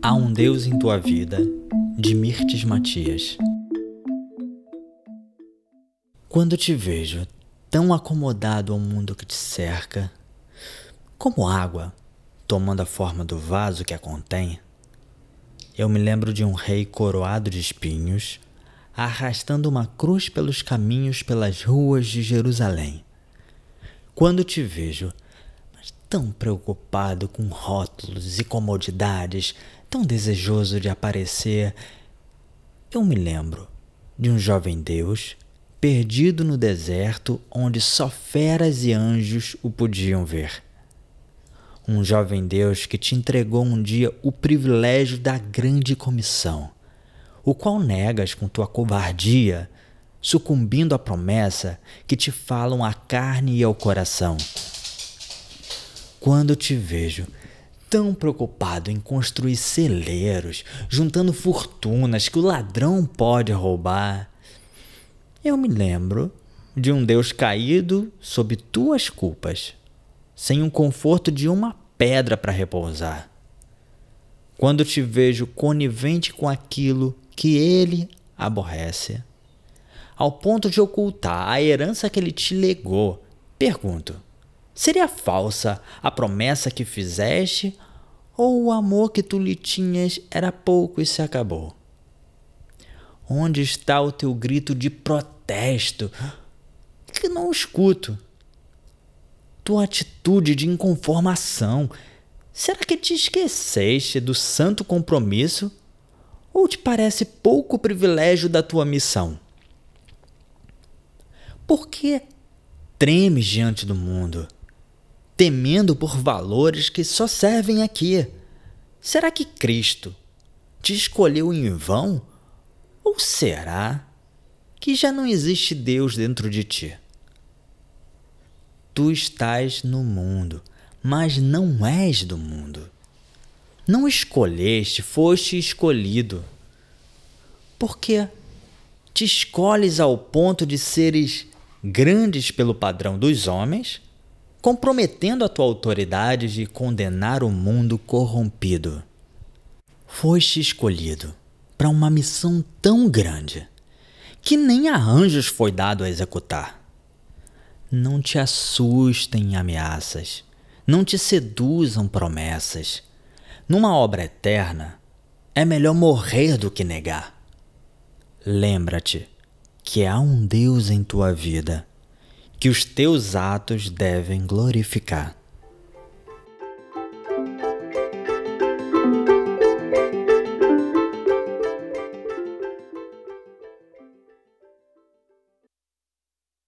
Há um Deus em tua vida, de Mirtes Matias. Quando te vejo tão acomodado ao mundo que te cerca, como água tomando a forma do vaso que a contém, eu me lembro de um rei coroado de espinhos, arrastando uma cruz pelos caminhos pelas ruas de Jerusalém. Quando te vejo, tão preocupado com rótulos e comodidades, tão desejoso de aparecer, eu me lembro de um jovem Deus perdido no deserto onde só feras e anjos o podiam ver. Um jovem Deus que te entregou um dia o privilégio da grande comissão, o qual negas com tua covardia, sucumbindo à promessa que te falam à carne e ao coração quando te vejo tão preocupado em construir celeiros, juntando fortunas que o ladrão pode roubar, eu me lembro de um Deus caído sob tuas culpas, sem o conforto de uma pedra para repousar. Quando te vejo conivente com aquilo que ele aborrece, ao ponto de ocultar a herança que ele te legou, pergunto: Seria falsa a promessa que fizeste, ou o amor que tu lhe tinhas era pouco e se acabou? Onde está o teu grito de protesto que não escuto? Tua atitude de inconformação, será que te esqueceste do santo compromisso? Ou te parece pouco privilégio da tua missão? Por que tremes diante do mundo? Temendo por valores que só servem aqui. Será que Cristo te escolheu em vão? Ou será que já não existe Deus dentro de ti? Tu estás no mundo, mas não és do mundo. Não escolheste, foste escolhido. Porque te escolhes ao ponto de seres grandes pelo padrão dos homens comprometendo a tua autoridade de condenar o mundo corrompido. Foste escolhido para uma missão tão grande que nem a anjos foi dado a executar. Não te assustem ameaças, não te seduzam promessas. Numa obra eterna, é melhor morrer do que negar. Lembra-te que há um Deus em tua vida que os teus atos devem glorificar.